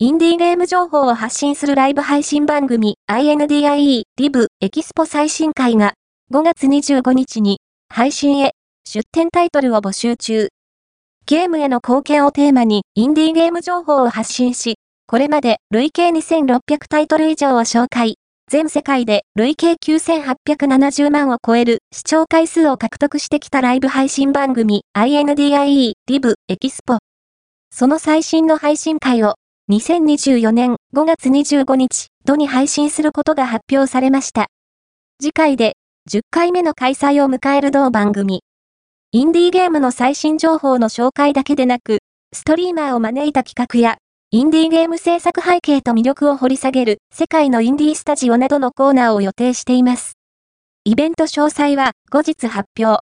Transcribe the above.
インディーゲーム情報を発信するライブ配信番組 INDIE リブエキスポ最新回が5月25日に配信へ出展タイトルを募集中。ゲームへの貢献をテーマにインディーゲーム情報を発信し、これまで累計2600タイトル以上を紹介。全世界で累計9870万を超える視聴回数を獲得してきたライブ配信番組 INDIE リブエキスポ。その最新の配信会を2024年5月25日、度に配信することが発表されました。次回で10回目の開催を迎える同番組。インディーゲームの最新情報の紹介だけでなく、ストリーマーを招いた企画や、インディーゲーム制作背景と魅力を掘り下げる世界のインディースタジオなどのコーナーを予定しています。イベント詳細は後日発表。